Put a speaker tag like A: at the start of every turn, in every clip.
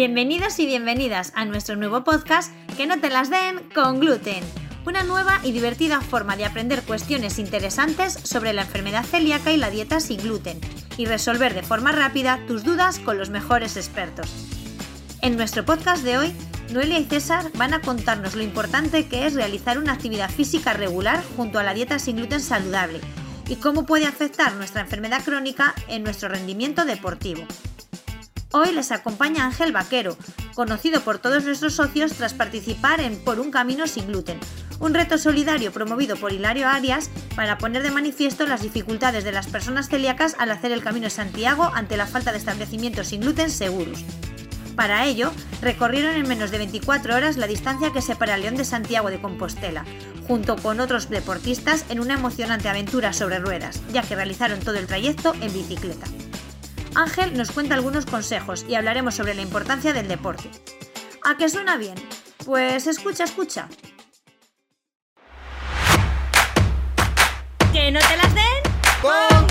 A: Bienvenidos y bienvenidas a nuestro nuevo podcast Que no te las den con gluten. Una nueva y divertida forma de aprender cuestiones interesantes sobre la enfermedad celíaca y la dieta sin gluten y resolver de forma rápida tus dudas con los mejores expertos. En nuestro podcast de hoy, Noelia y César van a contarnos lo importante que es realizar una actividad física regular junto a la dieta sin gluten saludable y cómo puede afectar nuestra enfermedad crónica en nuestro rendimiento deportivo. Hoy les acompaña Ángel Vaquero, conocido por todos nuestros socios tras participar en Por un Camino sin Gluten, un reto solidario promovido por Hilario Arias para poner de manifiesto las dificultades de las personas celíacas al hacer el Camino de Santiago ante la falta de establecimientos sin gluten seguros. Para ello, recorrieron en menos de 24 horas la distancia que separa León de Santiago de Compostela, junto con otros deportistas en una emocionante aventura sobre ruedas, ya que realizaron todo el trayecto en bicicleta. Ángel nos cuenta algunos consejos y hablaremos sobre la importancia del deporte. ¿A qué suena bien? Pues escucha, escucha. ¡Que no te las den! ¡Con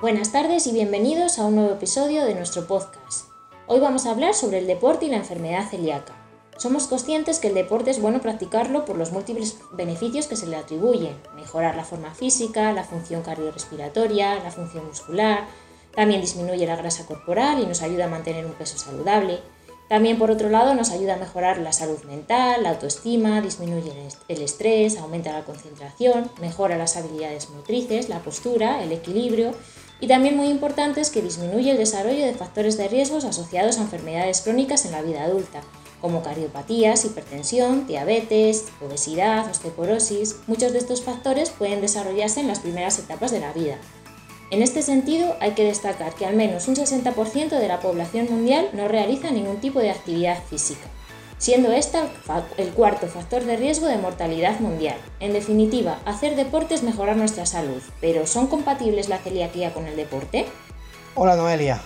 B: Buenas tardes y bienvenidos a un nuevo episodio de nuestro podcast. Hoy vamos a hablar sobre el deporte y la enfermedad celíaca. Somos conscientes que el deporte es bueno practicarlo por los múltiples beneficios que se le atribuyen, mejorar la forma física, la función cardiorrespiratoria, la función muscular, también disminuye la grasa corporal y nos ayuda a mantener un peso saludable. También por otro lado nos ayuda a mejorar la salud mental, la autoestima, disminuye el estrés, aumenta la concentración, mejora las habilidades motrices, la postura, el equilibrio. Y también muy importante es que disminuye el desarrollo de factores de riesgos asociados a enfermedades crónicas en la vida adulta, como cardiopatías, hipertensión, diabetes, obesidad, osteoporosis. Muchos de estos factores pueden desarrollarse en las primeras etapas de la vida. En este sentido, hay que destacar que al menos un 60% de la población mundial no realiza ningún tipo de actividad física siendo esta el cuarto factor de riesgo de mortalidad mundial. En definitiva, hacer deporte es mejorar nuestra salud, pero ¿son compatibles la celiaquía con el deporte?
C: Hola Noelia.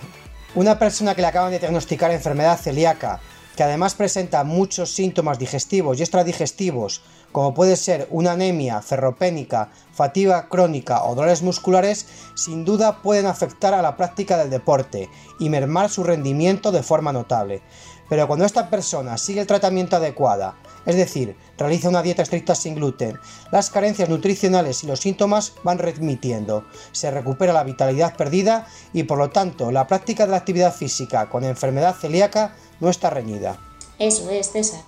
C: Una persona que le acaban de diagnosticar enfermedad celíaca, que además presenta muchos síntomas digestivos y extradigestivos, como puede ser una anemia ferropénica, fatiga crónica o dolores musculares, sin duda pueden afectar a la práctica del deporte y mermar su rendimiento de forma notable. Pero cuando esta persona sigue el tratamiento adecuado, es decir, realiza una dieta estricta sin gluten, las carencias nutricionales y los síntomas van remitiendo, se recupera la vitalidad perdida y por lo tanto la práctica de la actividad física con enfermedad celíaca no está reñida.
B: Eso es, César.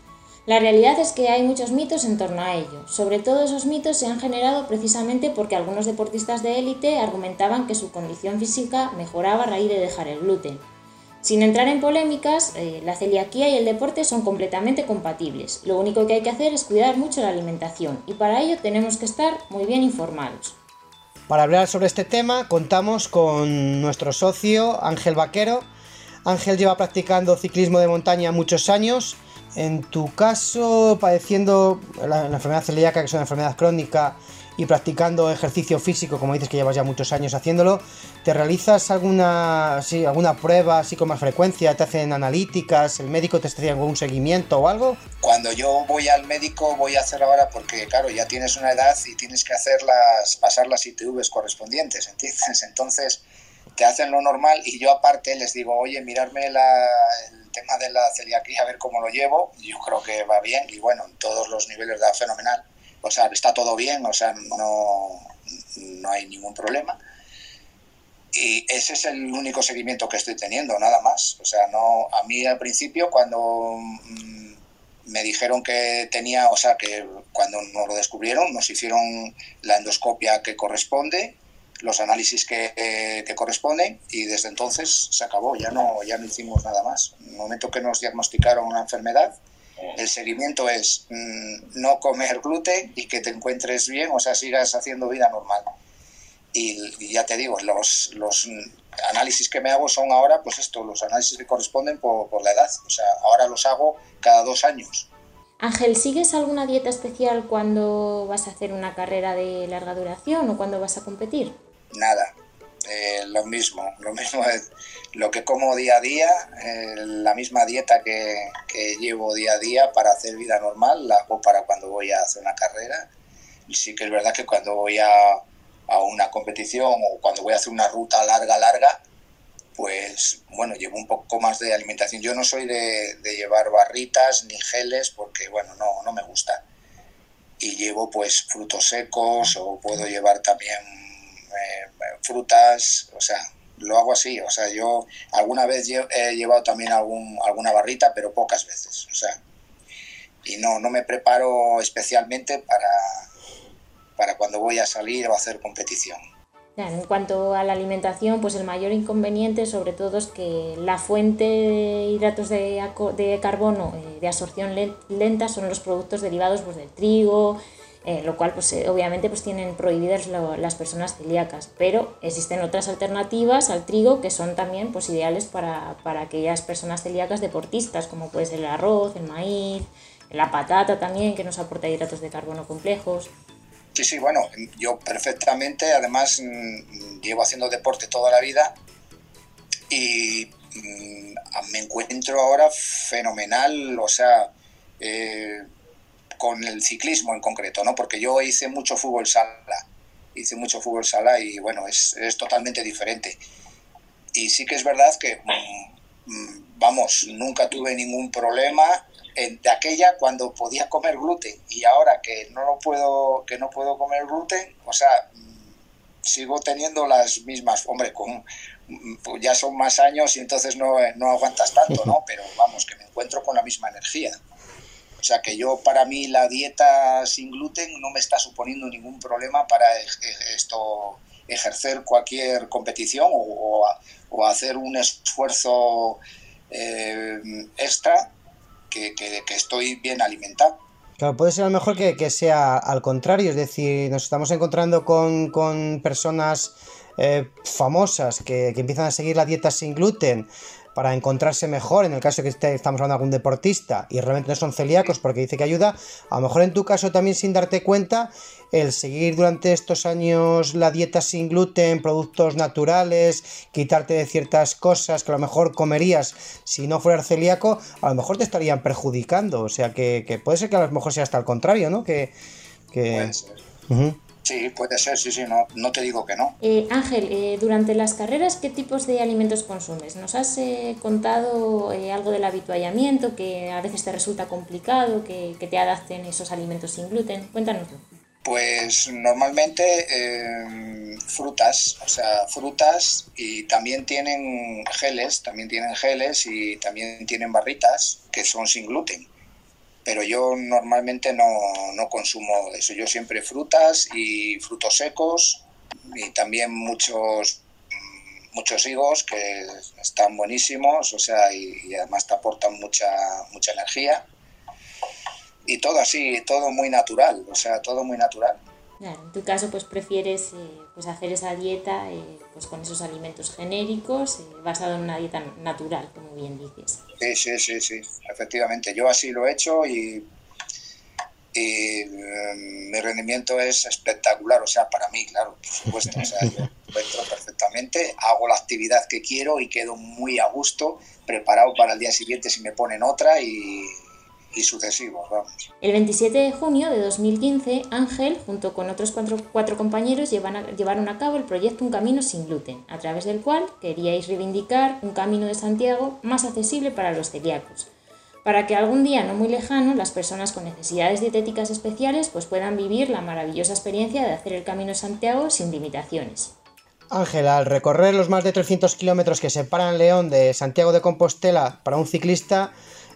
B: La realidad es que hay muchos mitos en torno a ello. Sobre todo esos mitos se han generado precisamente porque algunos deportistas de élite argumentaban que su condición física mejoraba a raíz de dejar el gluten. Sin entrar en polémicas, eh, la celiaquía y el deporte son completamente compatibles. Lo único que hay que hacer es cuidar mucho la alimentación y para ello tenemos que estar muy bien informados.
C: Para hablar sobre este tema contamos con nuestro socio Ángel Vaquero. Ángel lleva practicando ciclismo de montaña muchos años. En tu caso, padeciendo la, enfermedad celíaca, que es una enfermedad crónica, y practicando ejercicio físico, como dices que llevas ya muchos años haciéndolo, ¿te realizas alguna, sí, alguna prueba así con más frecuencia? ¿Te hacen analíticas? ¿El médico te hace algún seguimiento o algo?
D: Cuando yo voy al médico voy a hacer ahora porque, claro, ya tienes una edad y tienes que hacer las, pasar las ITVs correspondientes, ¿entiendes? Entonces te hacen lo normal y yo aparte les digo, oye, mirarme el tema de la celiaquía, a ver cómo lo llevo. Yo creo que va bien y bueno, en todos los niveles da fenomenal o sea, está todo bien, o sea, no, no hay ningún problema. Y ese es el único seguimiento que estoy teniendo, nada más. O sea, no, a mí al principio cuando mm, me dijeron que tenía, o sea, que cuando nos lo descubrieron, nos hicieron la endoscopia que corresponde, los análisis que, que, corresponden y desde entonces se acabó, ya no, ya no hicimos nada más. En el momento que nos diagnosticaron una enfermedad, el seguimiento es mm, no comer gluten y que te encuentres bien, o sea, sigas haciendo vida normal. Y, ya te digo, los, los, análisis que me hago son ahora, pues esto, los análisis que corresponden por, por la edad. O sea, ahora los hago cada dos años.
B: Ángel, ¿sigues alguna dieta especial cuando vas a hacer una carrera de larga duración o cuando vas a competir?
D: Nada, eh, lo mismo, lo mismo es lo que como día a día, eh, la misma dieta que, que, llevo día a día para hacer vida normal, la hago para cuando voy a hacer una carrera. Sí que es verdad que cuando voy a, a una competición o cuando voy a hacer una ruta larga, larga, pues bueno, llevo un poco más de alimentación. Yo no soy de, llevar barritas ni geles porque, bueno, no, no me gusta. Y llevo pues frutos secos o puedo llevar también eh, frutas, o sea, lo hago así. O sea, yo alguna vez he llevado también alguna barrita, pero pocas veces. O sea, y no, no me preparo especialmente para, para cuando voy a salir o a hacer competición.
B: En cuanto a la alimentación, pues el mayor inconveniente sobre todo es que la fuente de hidratos de, de carbono eh, de absorción lenta son los productos derivados pues, del trigo, eh, lo cual pues, eh, obviamente pues, tienen prohibidas las personas celíacas, pero existen otras alternativas al trigo que son también pues, ideales para, para aquellas personas celíacas deportistas, como puede ser el arroz, el maíz, la patata también, que nos aporta hidratos de carbono complejos.
D: Sí, sí, bueno, yo perfectamente, además mm, llevo haciendo deporte toda la vida y mm, me encuentro ahora fenomenal, o sea, eh, con el ciclismo en concreto, ¿no? Porque yo hice mucho fútbol sala, hice mucho fútbol sala y bueno, es, es totalmente diferente. Y sí que es verdad que, mm, vamos, nunca tuve ningún problema de aquella cuando podía comer gluten y ahora que no lo puedo que no puedo comer gluten o sea sigo teniendo las mismas hombre con pues ya son más años y entonces no, no aguantas tanto no pero vamos que me encuentro con la misma energía o sea que yo para mí la dieta sin gluten no me está suponiendo ningún problema para esto ejercer cualquier competición o, hacer un esfuerzo eh, extra que, estoy bien alimentado.
C: Claro, puede ser a lo mejor que, sea al contrario, es decir, nos estamos encontrando con, personas eh, famosas que, que, empiezan a seguir la dieta sin gluten para encontrarse mejor, en el caso que estamos hablando de algún deportista y realmente no son celíacos porque dice que ayuda, a lo mejor en tu caso también sin darte cuenta, el seguir durante estos años la dieta sin gluten, productos naturales, quitarte de ciertas cosas que a lo mejor comerías si no fueras celíaco, a lo mejor te estarían perjudicando, o sea que, puede ser que a lo mejor sea hasta el contrario, ¿no? Que,
D: Puede ser. Sí, puede ser, sí, sí, no, no te digo que no.
B: Eh, Ángel, eh, durante las carreras, ¿qué tipos de alimentos consumes? ¿Nos has eh, contado algo del habituallamiento, que a veces te resulta complicado, que, te adapten esos alimentos sin gluten? Cuéntanoslo.
D: Pues normalmente frutas, o sea, frutas y también tienen geles, también tienen geles y también tienen barritas que son sin gluten pero yo normalmente no, no consumo eso. Yo siempre frutas y frutos secos y también muchos mm, muchos higos que están buenísimos, o sea, y, además te aportan mucha mucha energía. Y todo así, todo muy natural, o sea, todo muy natural
B: en tu caso pues prefieres eh, pues hacer esa dieta eh, pues con esos alimentos genéricos eh, basado en una dieta natural, como bien dices.
D: Sí, sí, sí, sí, efectivamente. Yo así lo he hecho y, y mi rendimiento es espectacular, o sea, para mí, claro, por supuesto. O sea, yo encuentro perfectamente, hago la actividad que quiero y quedo muy a gusto, preparado para el día siguiente si me ponen otra y y sucesivos, vamos.
B: El 27 de junio de 2015, Ángel, junto con otros cuatro, cuatro compañeros, llevaron a cabo el proyecto Un Camino sin Gluten, a través del cual queríais reivindicar un camino de Santiago más accesible para los celíacos, para que algún día no muy lejano las personas con necesidades dietéticas especiales pues puedan vivir la maravillosa experiencia de hacer el Camino de Santiago sin limitaciones.
C: Ángel, al recorrer los más de 300 kilómetros que separan León de Santiago de Compostela para un ciclista,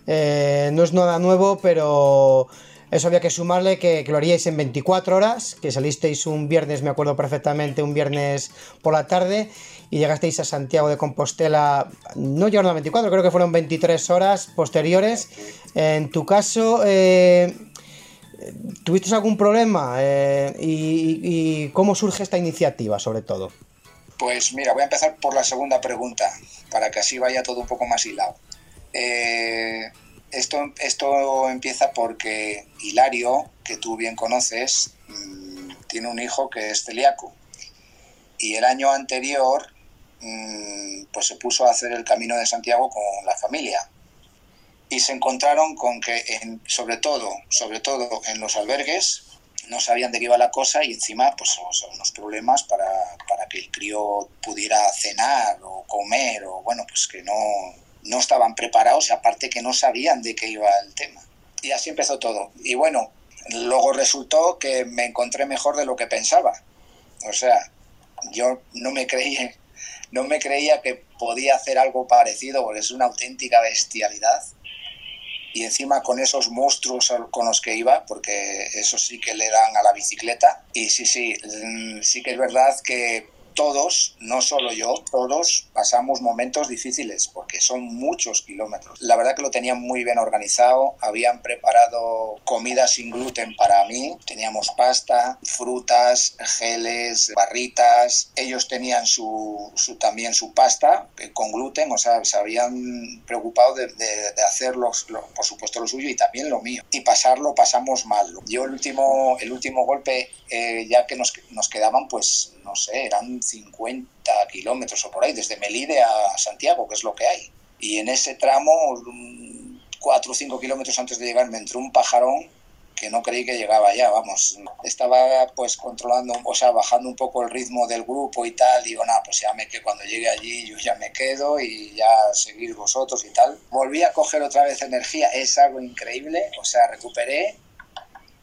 C: eh, no es nada nuevo, pero eso había que sumarle que, lo haríais en 24 horas, que salisteis un viernes, me acuerdo perfectamente, un viernes por la tarde y llegasteis a Santiago de Compostela, no llegaron a 24, creo que fueron 23 horas posteriores. En tu caso, eh, ¿tuviste algún problema? Eh, y, cómo surge esta iniciativa, sobre todo?
D: Pues mira, voy a empezar por la segunda pregunta, para que así vaya todo un poco más hilado. Eh, esto, esto empieza porque Hilario, que tú bien conoces, mm, tiene un hijo que es celíaco. Y el año anterior, mm, pues se puso a hacer el camino de Santiago con la familia. Y se encontraron con que, sobre todo, sobre todo en los albergues, no sabían de qué iba la cosa y encima pues unos problemas para, para, que el crío pudiera cenar o comer o bueno, pues que no, no estaban preparados y aparte que no sabían de qué iba el tema. Y así empezó todo. Y bueno, luego resultó que me encontré mejor de lo que pensaba. O sea, yo no me creía, no me creía que podía hacer algo parecido porque es una auténtica bestialidad y encima con esos monstruos con los que iba, porque eso sí que le dan a la bicicleta. Y sí, sí, mm, sí que es verdad que todos, no solo yo, todos pasamos momentos difíciles porque son muchos kilómetros. La verdad que lo tenían muy bien organizado, habían preparado comida sin gluten para mí, teníamos pasta, frutas, geles, barritas, ellos tenían también su pasta eh, con gluten, o sea, se habían preocupado de, de, hacer por supuesto lo suyo y también lo mío. Y pasarlo pasamos mal. Yo el último, el último golpe, eh, ya que nos quedaban, pues no sé, eran 50 kilómetros o por ahí, desde Melide a Santiago, que es lo que hay. Y en ese tramo, 4 o 5 kilómetros antes de llegar, me entró un pajarón que no creí que llegaba ya, vamos. Estaba pues controlando, o sea, bajando un poco el ritmo del grupo y tal. Digo, nada, pues ya me que cuando llegue allí yo ya me quedo y ya seguir vosotros y tal. Volví a coger otra vez energía, es algo increíble, o sea, recuperé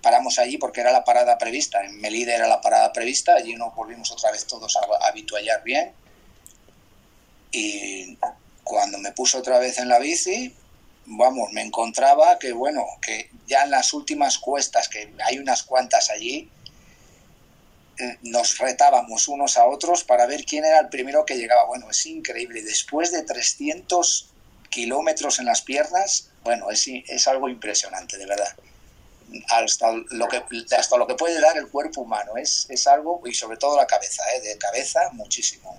D: paramos allí porque era la parada prevista. En Melide era la parada prevista, allí nos volvimos otra vez todos a habituallar bien. Y cuando me puse otra vez en la bici, vamos, me encontraba que, bueno, que ya en las últimas cuestas, que hay unas cuantas allí, eh, nos retábamos unos a otros para ver quién era el primero que llegaba. Bueno, es increíble. Después de 300 kilómetros en las piernas, bueno, es, es algo impresionante, de verdad hasta lo que hasta lo que puede dar el cuerpo humano es, es algo y sobre todo la cabeza ¿eh? de cabeza muchísimo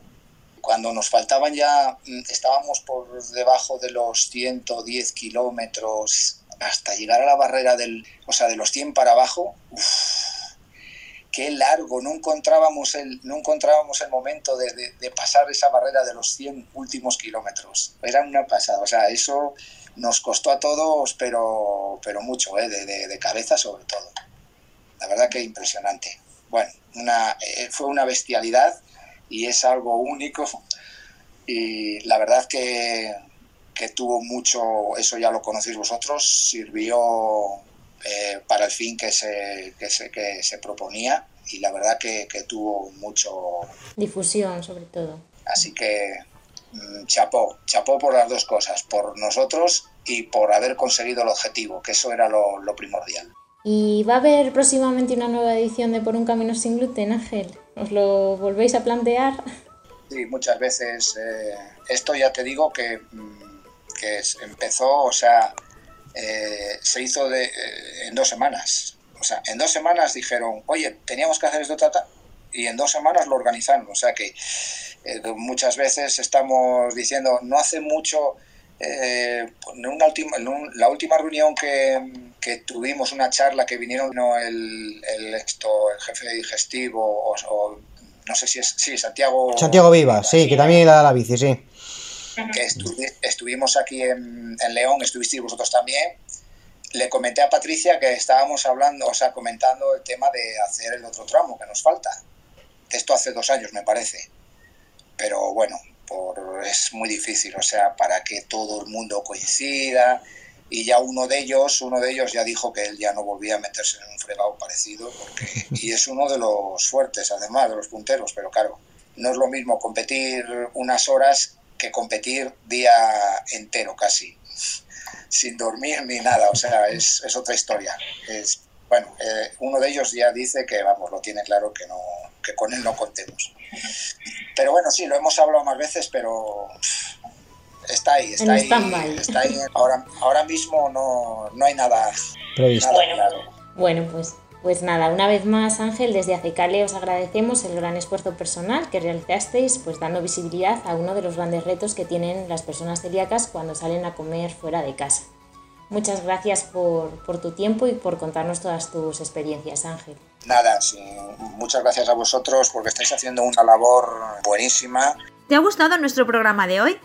D: cuando nos faltaban ya mm, estábamos por debajo de los 110 kilómetros hasta llegar a la barrera del o sea de los 100 para abajo qué largo no encontrábamos el no encontrábamos el momento de, pasar esa barrera de los 100 últimos kilómetros era una pasada o sea eso nos costó a todos, pero, pero mucho, ¿eh? de, de, cabeza sobre todo. La verdad que impresionante. Bueno, una, eh, fue una bestialidad y es algo único y la verdad que, que tuvo mucho, eso ya lo conocéis vosotros, sirvió eh, para el fin que se, que se, que se proponía y la verdad que, que tuvo mucho...
B: Difusión sobre todo.
D: Así que Mm, chapó, chapó por las dos cosas, por nosotros y por haber conseguido el objetivo, que eso era lo, lo primordial.
B: ¿Y va a haber próximamente una nueva edición de Por un Camino sin Gluten, Ángel? ¿Os lo volvéis a plantear?
D: Sí, muchas veces. Eh, esto ya te digo que, mm, que empezó, o sea, eh, se hizo de, eh, en dos semanas. O sea, en dos semanas dijeron, oye, teníamos que hacer esto, tata, y en dos semanas lo organizaron. O sea que eh, muchas veces estamos diciendo, no hace mucho, eh, en, una en la última reunión que, que, tuvimos, una charla que vinieron ¿no? el, el, esto, el jefe digestivo, o, o, no sé si es, sí, Santiago.
C: Santiago Viva, sí, que también da la bici, sí.
D: Que estu estuvimos aquí en, León, estuvisteis vosotros también. Le comenté a Patricia que estábamos hablando, o sea, comentando el tema de hacer el otro tramo que nos falta. Esto hace dos años, me parece. Pero bueno, por, es muy difícil, o sea, para que todo el mundo coincida. Y ya uno de ellos, uno de ellos ya dijo que él ya no volvía a meterse en un fregado parecido y es uno de los fuertes además, de los punteros, pero claro, no es lo mismo competir unas horas que competir día entero casi, sin dormir ni nada, o sea, es, es otra historia. Es, bueno, eh, uno de ellos ya dice que, vamos, lo tiene claro que, no, que con él no contemos. Pero bueno, sí, lo hemos hablado más veces, pero está ahí, está ahí, está ahí. Ahora, ahora mismo no, no hay
B: nada, bueno, claro. Bueno, pues, pues nada, una vez más, Ángel, desde Acecale os agradecemos el gran esfuerzo personal que realizasteis, pues dando visibilidad a uno de los grandes retos que tienen las personas celíacas cuando salen a comer fuera de casa. Muchas gracias por, por, tu tiempo y por contarnos todas tus experiencias, Ángel.
D: Nada, sí, muchas gracias a vosotros porque estáis haciendo una labor buenísima.
A: ¿Te ha gustado nuestro programa de hoy?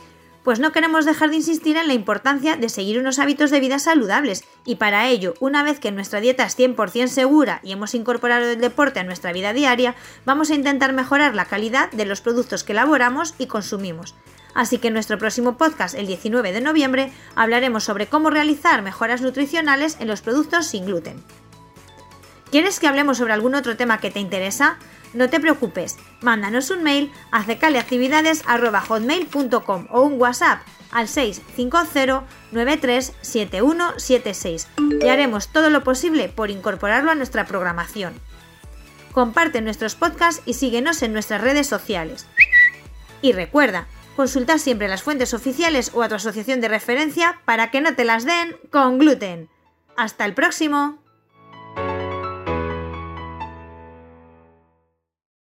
A: Pues no queremos dejar de insistir en la importancia de seguir unos hábitos de vida saludables y para ello, una vez que nuestra dieta es 100% segura y hemos incorporado el deporte a nuestra vida diaria, vamos a intentar mejorar la calidad de los productos que elaboramos y consumimos. Así que en nuestro próximo podcast, el 19 de noviembre, hablaremos sobre cómo realizar mejoras nutricionales en los productos sin gluten. ¿Quieres que hablemos sobre algún otro tema que te interesa? No te preocupes, mándanos un mail a cecaleactividades.hotmail.com o un WhatsApp al 650-937176 y haremos todo lo posible por incorporarlo a nuestra programación. Comparte nuestros podcasts y síguenos en nuestras redes sociales. Y recuerda, consultar siempre las fuentes oficiales o a tu asociación de referencia para que no te las den con gluten. ¡Hasta el próximo!